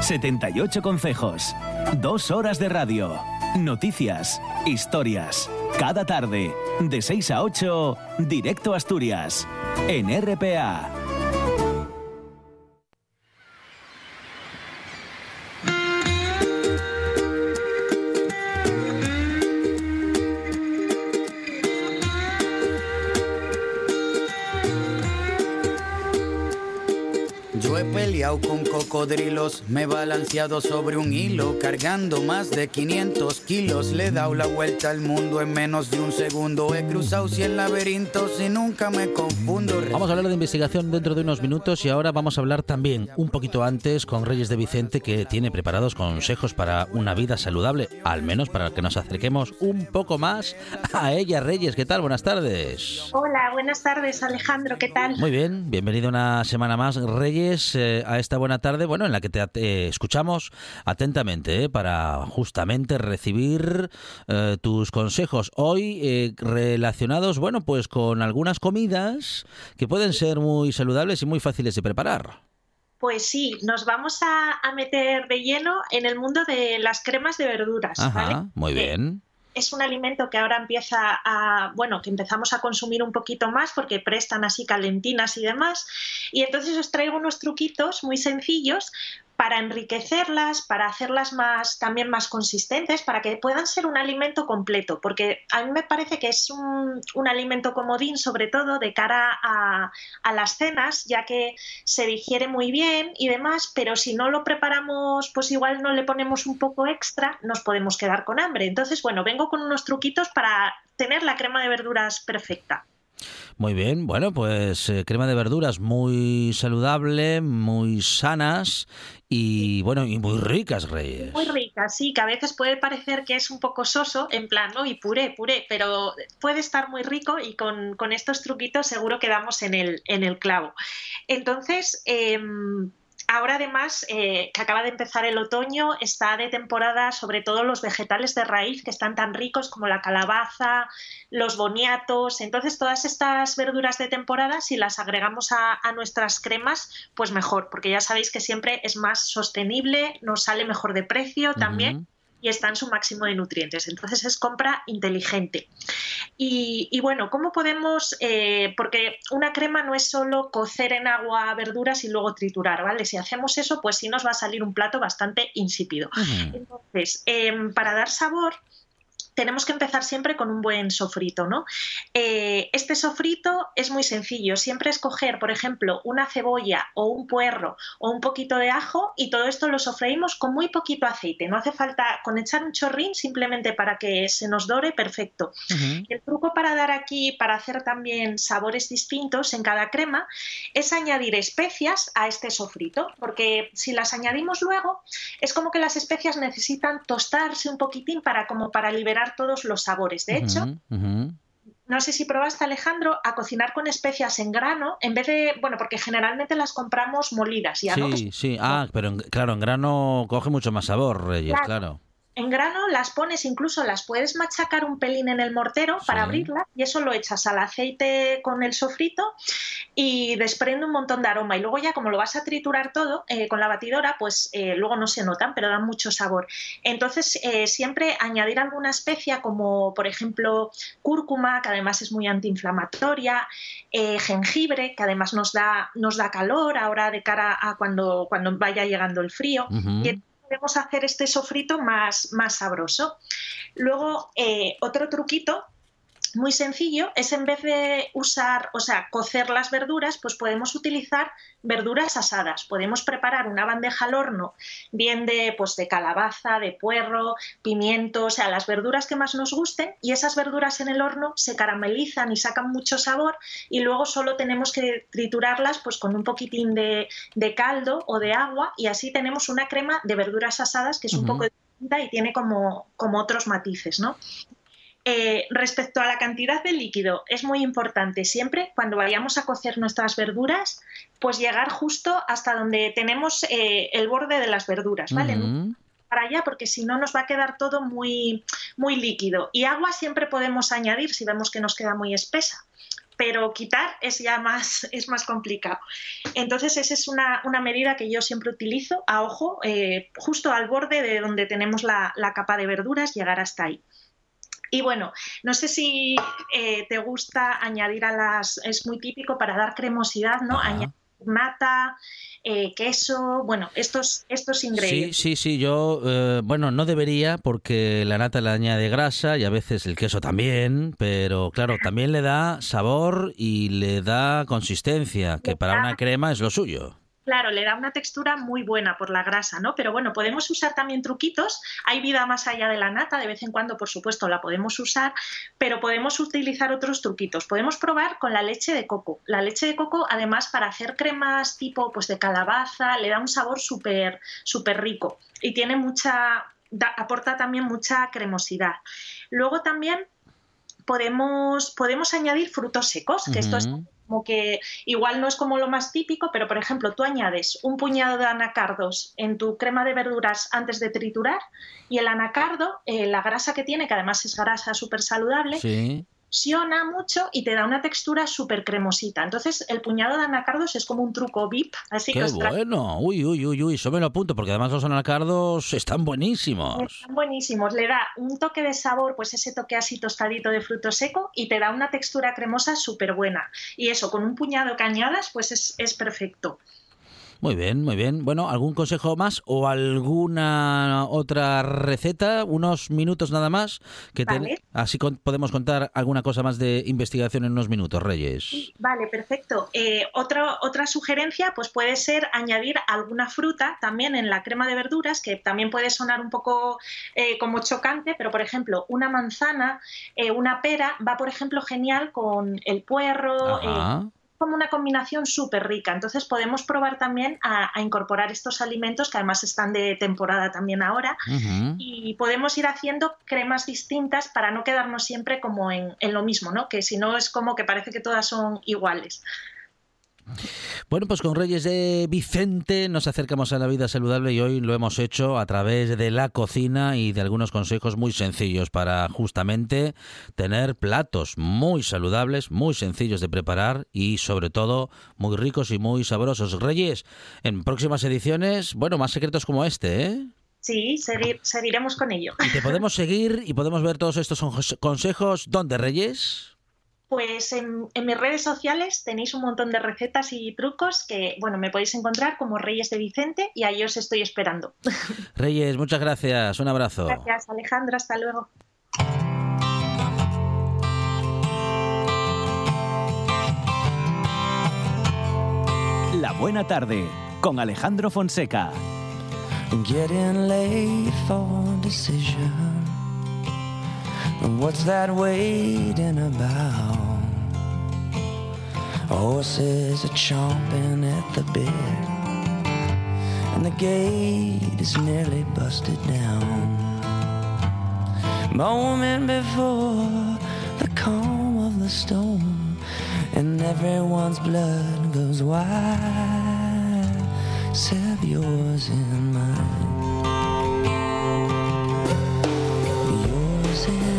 78 consejos. Dos horas de radio. Noticias, historias. Cada tarde, de 6 a 8, directo a Asturias. En RPA. Cocodrilos, me he balanceado sobre un hilo, cargando más de 500 kilos. Le he dado la vuelta al mundo en menos de un segundo. He cruzado 100 laberintos y nunca me confundo. Vamos a hablar de investigación dentro de unos minutos y ahora vamos a hablar también un poquito antes con Reyes de Vicente que tiene preparados consejos para una vida saludable, al menos para que nos acerquemos un poco más a ella. Reyes, ¿qué tal? Buenas tardes. Hola, buenas tardes Alejandro, ¿qué tal? Muy bien, bienvenido una semana más, Reyes, eh, a esta buena tarde, bueno, en la que te eh, escuchamos atentamente eh, para justamente recibir eh, tus consejos hoy eh, relacionados, bueno, pues con algunas comidas que pueden ser muy saludables y muy fáciles de preparar. Pues sí, nos vamos a, a meter de lleno en el mundo de las cremas de verduras. ¿vale? Ajá, muy bien. Es un alimento que ahora empieza a, bueno, que empezamos a consumir un poquito más porque prestan así calentinas y demás. Y entonces os traigo unos truquitos muy sencillos para enriquecerlas, para hacerlas más también más consistentes, para que puedan ser un alimento completo, porque a mí me parece que es un, un alimento comodín, sobre todo de cara a, a las cenas, ya que se digiere muy bien y demás, pero si no lo preparamos, pues igual no le ponemos un poco extra, nos podemos quedar con hambre. Entonces, bueno, vengo con unos truquitos para tener la crema de verduras perfecta. Muy bien, bueno, pues eh, crema de verduras muy saludable, muy sanas y bueno, y muy ricas, Reyes. Muy rica, sí, que a veces puede parecer que es un poco soso, en plan, ¿no? Y puré, puré, pero puede estar muy rico y con, con estos truquitos seguro que damos en el, en el clavo. Entonces, em, Ahora además eh, que acaba de empezar el otoño, está de temporada sobre todo los vegetales de raíz que están tan ricos como la calabaza, los boniatos. Entonces todas estas verduras de temporada, si las agregamos a, a nuestras cremas, pues mejor, porque ya sabéis que siempre es más sostenible, nos sale mejor de precio también. Y está en su máximo de nutrientes. Entonces es compra inteligente. Y, bueno, ¿cómo podemos? Eh, porque una crema no es solo cocer en agua verduras y luego triturar, ¿vale? Si hacemos eso, pues sí nos va a salir un plato bastante insípido. Entonces, em, para dar sabor, tenemos que empezar siempre con un buen sofrito, ¿no? Eh, este sofrito es muy sencillo, siempre escoger, por ejemplo, una cebolla o un puerro o un poquito de ajo y todo esto lo sofreímos con muy poquito aceite, no hace falta con echar un chorrín simplemente para que se nos dore perfecto. El truco para dar aquí, para hacer también sabores distintos en cada crema, es añadir especias a este sofrito, porque si las añadimos luego, es como que las especias necesitan tostarse un poquitín para como para liberar todos los sabores. De hecho, no sé si probaste, Alejandro, a cocinar con especias en grano, en vez de, bueno, porque generalmente las compramos molidas. Ya, sí, sí, ah, pero claro, en grano coge mucho más sabor, Reyes, claro en grano las pones, incluso las puedes machacar un pelín en el mortero para abrirlas y eso lo echas al aceite con el sofrito y desprende un montón de aroma. Y luego ya como lo vas a triturar todo eh, con la batidora, pues eh, luego no se notan, pero dan mucho sabor. Entonces eh, siempre añadir alguna especia como por ejemplo cúrcuma, que además es muy antiinflamatoria, jengibre, que además nos da, nos da calor ahora de cara a cuando, cuando vaya llegando el frío podemos hacer este sofrito más, más sabroso. Luego, eh, otro truquito muy sencillo es en vez de usar, o sea, cocer las verduras, pues podemos utilizar verduras asadas. Podemos preparar una bandeja al horno, bien de, pues, de calabaza, de puerro, pimiento, o sea, las verduras que más nos gusten y esas verduras en el horno se caramelizan y sacan mucho sabor y luego solo tenemos que triturarlas pues con un poquitín de, caldo o de agua y así tenemos una crema de verduras asadas que es un poco distinta y tiene como, como otros matices, ¿no? Eh, respecto a la cantidad de líquido, es muy importante siempre cuando vayamos a cocer nuestras verduras, pues llegar justo hasta donde tenemos eh, el borde de las verduras, ¿vale? Para allá, porque si no nos va a quedar todo muy, muy líquido. Y agua siempre podemos añadir si vemos que nos queda muy espesa pero quitar es ya más, [LAUGHS] es más complicado. Entonces, esa es una, medida que yo siempre utilizo a ojo, eh, justo al borde de donde tenemos la, capa de verduras, llegar hasta ahí. Y bueno, no sé si eh, te gusta añadir a las, es muy típico para dar cremosidad, ¿no? Añadir nata, eh, queso, bueno, estos, estos ingredientes. Sí, sí, sí, yo, eh, bueno, no debería porque la nata le añade grasa y a veces el queso también, pero claro, también le da sabor y le da consistencia, que para una crema es lo suyo. Claro, le da una textura muy buena por la grasa, ¿no? Pero bueno, podemos usar también truquitos. Hay vida más allá de la nata, de vez en cuando, por supuesto, la podemos usar, pero podemos utilizar otros truquitos. Podemos probar con la leche de coco. La leche de coco, además, para hacer cremas tipo pues de calabaza, le da un sabor súper súper rico y tiene mucha aporta también mucha cremosidad. Luego también podemos, podemos añadir frutos secos, que esto es como que igual no es como lo más típico, pero por ejemplo, tú añades un puñado de anacardos en tu crema de verduras antes de triturar y el anacardo, eh, la grasa que tiene, que además es grasa súper saludable, mucho y te da una textura súper cremosita. Entonces, el puñado de anacardos es como un truco VIP. Así ¡Qué bueno! Uy, uy, uy, uy, eso me lo apunto, porque además los anacardos están buenísimos. Están buenísimos. Le da un toque de sabor, pues ese toque así tostadito de fruto seco, y te da una textura cremosa súper buena. Y eso, con un puñado cañadas, pues es, es perfecto. Muy bien, muy bien. Bueno, ¿algún consejo más o alguna otra receta? Unos minutos nada más. Que Así podemos contar alguna cosa más de investigación en unos minutos, Reyes. Vale, perfecto. Eh, otra sugerencia pues puede ser añadir alguna fruta también en la crema de verduras, que también puede sonar un poco eh, como chocante, pero por ejemplo, una manzana, eh, una pera, va por ejemplo genial con el puerro, como una combinación súper rica. Entonces podemos probar también a, incorporar estos alimentos que además están de temporada también ahora y podemos ir haciendo cremas distintas para no quedarnos siempre como en, en lo mismo, ¿no? Que si no es como que parece que todas son iguales. Bueno, pues con Reyes de Vicente nos acercamos a la vida saludable y hoy lo hemos hecho a través de la cocina y de algunos consejos muy sencillos para justamente tener platos muy saludables, muy sencillos de preparar y sobre todo muy ricos y muy sabrosos. Reyes, en próximas ediciones, bueno, más secretos como este, ¿eh? Sí, seguiremos con ello. Y te podemos seguir y podemos ver todos estos consejos. ¿Dónde, Reyes? Pues en, mis redes sociales tenéis un montón de recetas y trucos que, bueno, me podéis encontrar como Reyes de Vicente y ahí os estoy esperando. [LAUGHS] Reyes, muchas gracias. Un abrazo. Gracias, Alejandro. Hasta luego. La buena tarde con Alejandro Fonseca. Getting late for decision. What's that waiting about? Oh, Horses are chomping at the bit, and the gate is nearly busted down. Moment before the calm of the storm, and everyone's blood goes wild. Save yours and mine. Yours and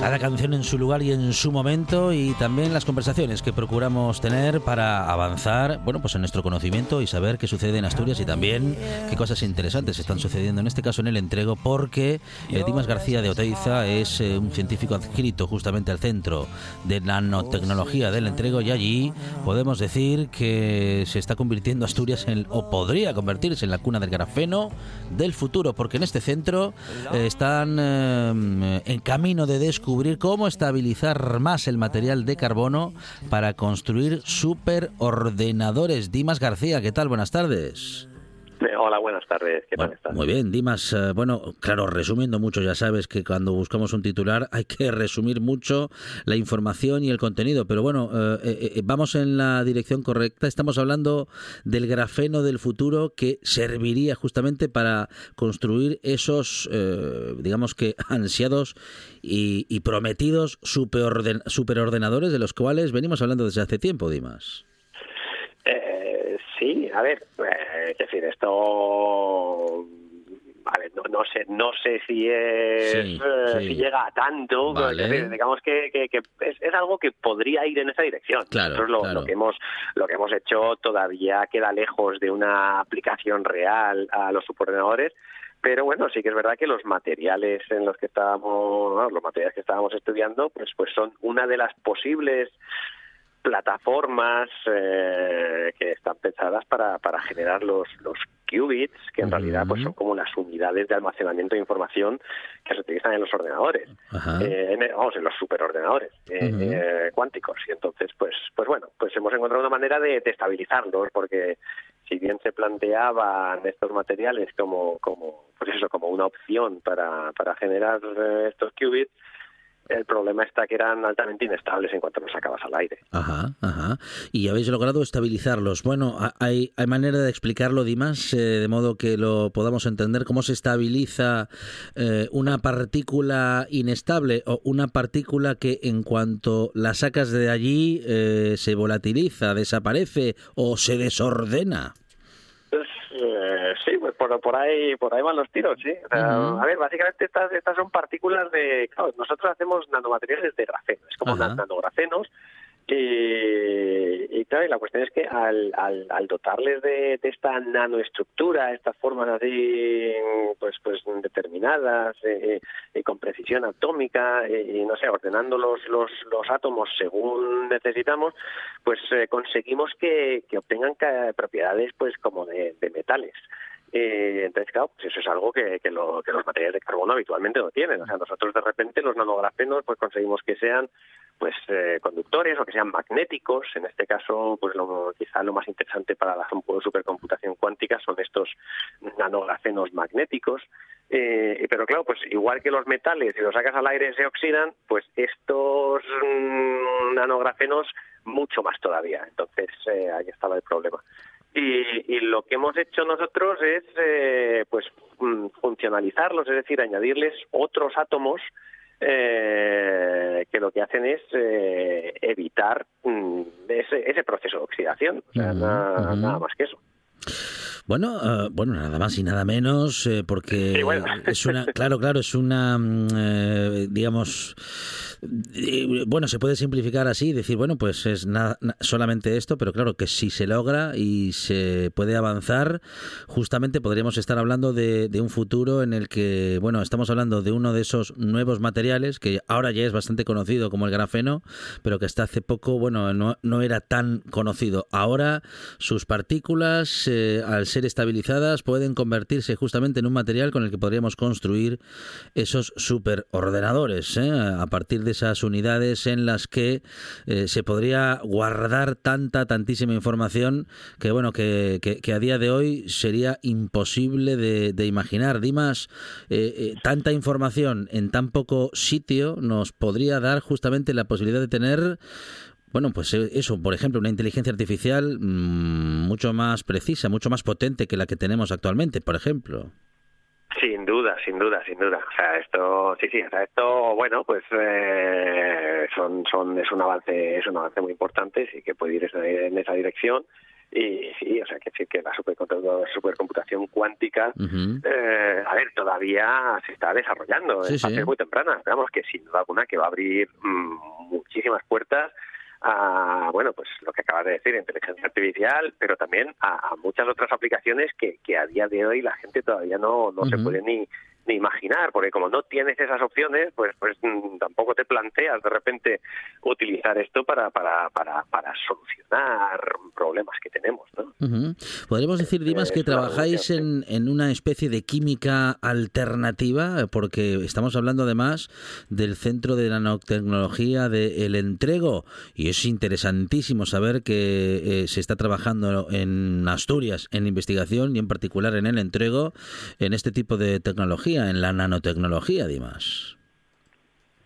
Cada canción en su lugar y en su momento y también las conversaciones que procuramos tener para avanzar, bueno, pues en nuestro conocimiento y saber qué sucede en Asturias y también qué cosas interesantes están sucediendo en este caso en el entrego porque eh, Dimas García de Oteiza es eh, un científico adscrito justamente al centro de nanotecnología del entrego y allí podemos decir que se está convirtiendo Asturias en o podría convertirse en la cuna del grafeno del futuro porque en este centro eh, están en camino de descubrir descubrir cómo estabilizar más el material de carbono para construir superordenadores. Dimas García, ¿qué tal? Buenas tardes. [LAUGHS] Hola, buenas tardes. ¿Qué tal estás? Muy bien, Dimas. Eh, bueno, claro, resumiendo mucho, ya sabes que cuando buscamos un titular [LAUGHS] hay que resumir mucho la información y el contenido. Pero bueno, eh, eh, vamos en la dirección correcta. Estamos hablando del grafeno del futuro que serviría justamente para construir esos, digamos que, [LAUGHS] ansiados y, prometidos superordenadores de los cuales venimos hablando desde hace tiempo, Dimas. A ver, eh, es decir, esto a ver, no, sé no sé si es eh, si llega a tanto digamos que, que, es, algo que podría ir en esa dirección. Claro, lo, que hemos lo que hemos hecho todavía queda lejos de una aplicación real a los subordenadores pero bueno sí que es verdad que los materiales en los que estábamos los materiales que estábamos estudiando pues pues son una de las posibles plataformas eh, que están pensadas para, para generar los, los qubits, que en realidad pues son como las unidades de almacenamiento de información que se utilizan en los ordenadores, eh, en, vamos, en los superordenadores eh, cuánticos. Y entonces, pues, pues bueno, pues hemos encontrado una manera de, de, estabilizarlos, porque si bien se planteaban estos materiales como, como, pues eso, como una opción para, para generar estos qubits, el problema está que eran altamente inestables en cuanto los sacabas al aire. Ajá, ajá. Y habéis logrado estabilizarlos. Bueno, ¿hay, hay manera de explicarlo, Dimas, eh, de modo que lo podamos entender? ¿Cómo se estabiliza eh, una partícula inestable o una partícula que en cuanto la sacas de allí eh, se volatiliza, desaparece o se desordena? Eh, pues por, por ahí por ahí van los tiros, sí. A ver, básicamente estas estas son partículas de... Claro, nosotros hacemos nanomateriales de grafeno, es como nanografenos y, claro, y la cuestión es que al, al, dotarles de, esta nanoestructura, estas formas así, pues, pues determinadas eh, eh, con precisión atómica y, no sé, ordenando los, los, los átomos según necesitamos, pues eh, conseguimos que, que obtengan propiedades, pues, como de, de metales. Eh, entonces, claro, pues eso es algo que, que, lo, que, los materiales de carbono habitualmente no tienen. O sea, nosotros de repente los nanografenos pues conseguimos que sean pues eh, conductores o que sean magnéticos. En este caso, pues lo, quizá lo más interesante para la supercomputación cuántica son estos nanografenos magnéticos. Eh, pero claro, pues igual que los metales, si los sacas al aire se oxidan, pues estos mm, nanografenos mucho más todavía. Entonces, eh, ahí estaba el problema. Y, lo que hemos hecho nosotros es eh, pues mm, funcionalizarlos, es decir, añadirles otros átomos eh, que lo que hacen es eh, evitar mm, ese, proceso de oxidación, o sea, nada más que eso. Bueno, eh, bueno, nada más y nada menos, eh, porque [LAUGHS] [LAUGHS] es una, claro, claro, es una, mm, eh, digamos, Eh, bueno, se puede simplificar así, decir, bueno, pues es nada, solamente esto, pero claro que si se logra y se puede avanzar, justamente podríamos estar hablando de, de, un futuro en el que, bueno, estamos hablando de uno de esos nuevos materiales que ahora ya es bastante conocido como el grafeno, pero que hasta hace poco, bueno, no, no era tan conocido. Ahora sus partículas, eh, al ser estabilizadas, pueden convertirse justamente en un material con el que podríamos construir esos superordenadores, ¿eh? a partir de esas unidades en las que eh, se podría guardar tanta, tantísima información que, bueno, que, que, a día de hoy sería imposible de, de imaginar. Dimas, eh, tanta información en tan poco sitio nos podría dar justamente la posibilidad de tener bueno, pues eh, eso, por ejemplo, una inteligencia artificial mmm, mucho más precisa, mucho más potente que la que tenemos actualmente, por ejemplo. Sin duda, sin duda, sin duda. O sea, esto, sí, sí, o sea, esto, bueno, pues eh, son, son, es un avance, es un avance muy importante, sí que puede ir en esa dirección. Y sí, o sea, que sí que la supercomputación cuántica, uh -huh. eh, a ver, todavía se está desarrollando sí, sí. muy tempranas. Digamos que sin duda alguna que va a abrir mmm, muchísimas puertas a, bueno, pues lo que acabas de decir, inteligencia artificial, pero también a, a muchas otras aplicaciones que, que, a día de hoy la gente todavía no, no uh -huh. se puede ni, imaginar, porque como no tienes esas opciones, pues pues mm, tampoco te planteas de repente utilizar esto para para, para, para solucionar problemas que tenemos. ¿no? Uh -huh. Podríamos decir, Dimas, que trabajáis en, en una especie de química alternativa, porque estamos hablando además del Centro de Nanotecnología de El Entrego, y es interesantísimo saber que eh, se está trabajando en Asturias en investigación y en particular en El Entrego en este tipo de tecnología en la nanotecnología, Dimas.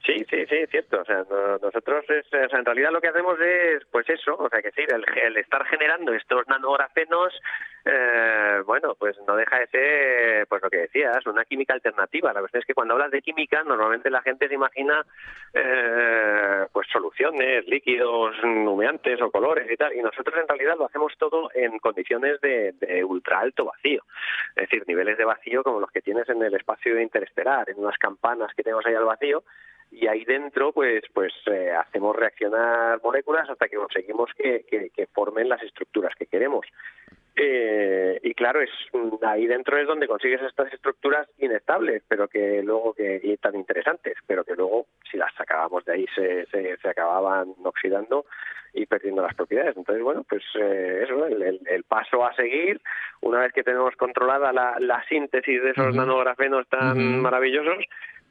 Sí, sí, sí, cierto. O sea, no, nosotros es, o sea, en realidad lo que hacemos es, pues eso, o sea, que el, el estar generando estos nanografenos, eh, bueno, pues no deja de ser, pues lo que decías, una química alternativa. La cuestión es que cuando hablas de química, normalmente la gente se imagina, eh, pues soluciones, líquidos, humeantes o colores y tal, y nosotros en realidad lo hacemos todo en condiciones de, de ultra alto vacío, es decir, niveles de vacío como los que tienes en el espacio interestelar, en unas campanas que tenemos ahí al vacío y ahí dentro pues pues eh, hacemos reaccionar moléculas hasta que conseguimos que, que, que formen las estructuras que queremos eh, y claro es ahí dentro es donde consigues estas estructuras inestables pero que luego que y tan interesantes pero que luego si las sacábamos de ahí se, se, se acababan oxidando y perdiendo las propiedades. Entonces, bueno, pues eh, eso, el, el, el, paso a seguir, una vez que tenemos controlada la, la síntesis de esos uh -huh. nanografenos tan uh -huh. maravillosos,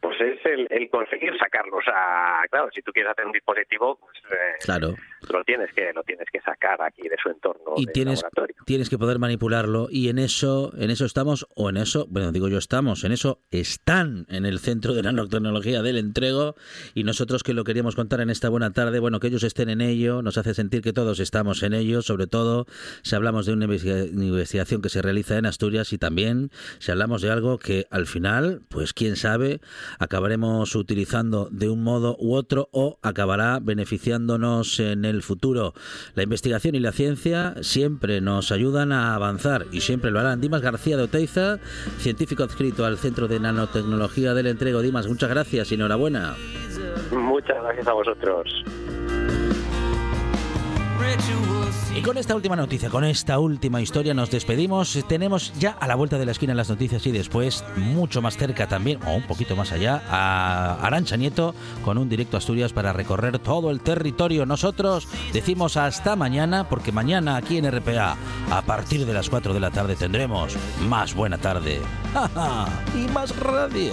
pues es el, el, conseguir sacarlos a claro si tú quieres hacer un dispositivo pues eh, claro. lo tienes que lo tienes que sacar aquí de su entorno y tienes laboratorio. tienes que poder manipularlo. Y en eso en eso estamos o en eso bueno digo yo estamos en eso están en el centro de nanotecnología del entrego. Y nosotros que lo queríamos contar en esta buena tarde bueno que ellos estén en ello nos hace sentir que todos estamos en ello. Sobre todo si hablamos de una investigación que se realiza en Asturias y también si hablamos de algo que al final pues quién sabe acabaremos utilizando de un modo u otro o acabará beneficiándonos en el futuro. La investigación y la ciencia siempre nos ayudan a avanzar y siempre lo harán. Dimas García de Oteiza, científico adscrito al Centro de Nanotecnología del Entrego. Dimas, muchas gracias y enhorabuena. Muchas gracias a vosotros. Y con esta última noticia, con esta última historia nos despedimos. Tenemos ya a la vuelta de la esquina las noticias y después, mucho más cerca también, o un poquito más allá, a Arancha Nieto con un directo a Asturias para recorrer todo el territorio. Nosotros decimos hasta mañana, porque mañana aquí en RPA, a partir de las 4 de la tarde, tendremos más buena tarde [LAUGHS] y más radio.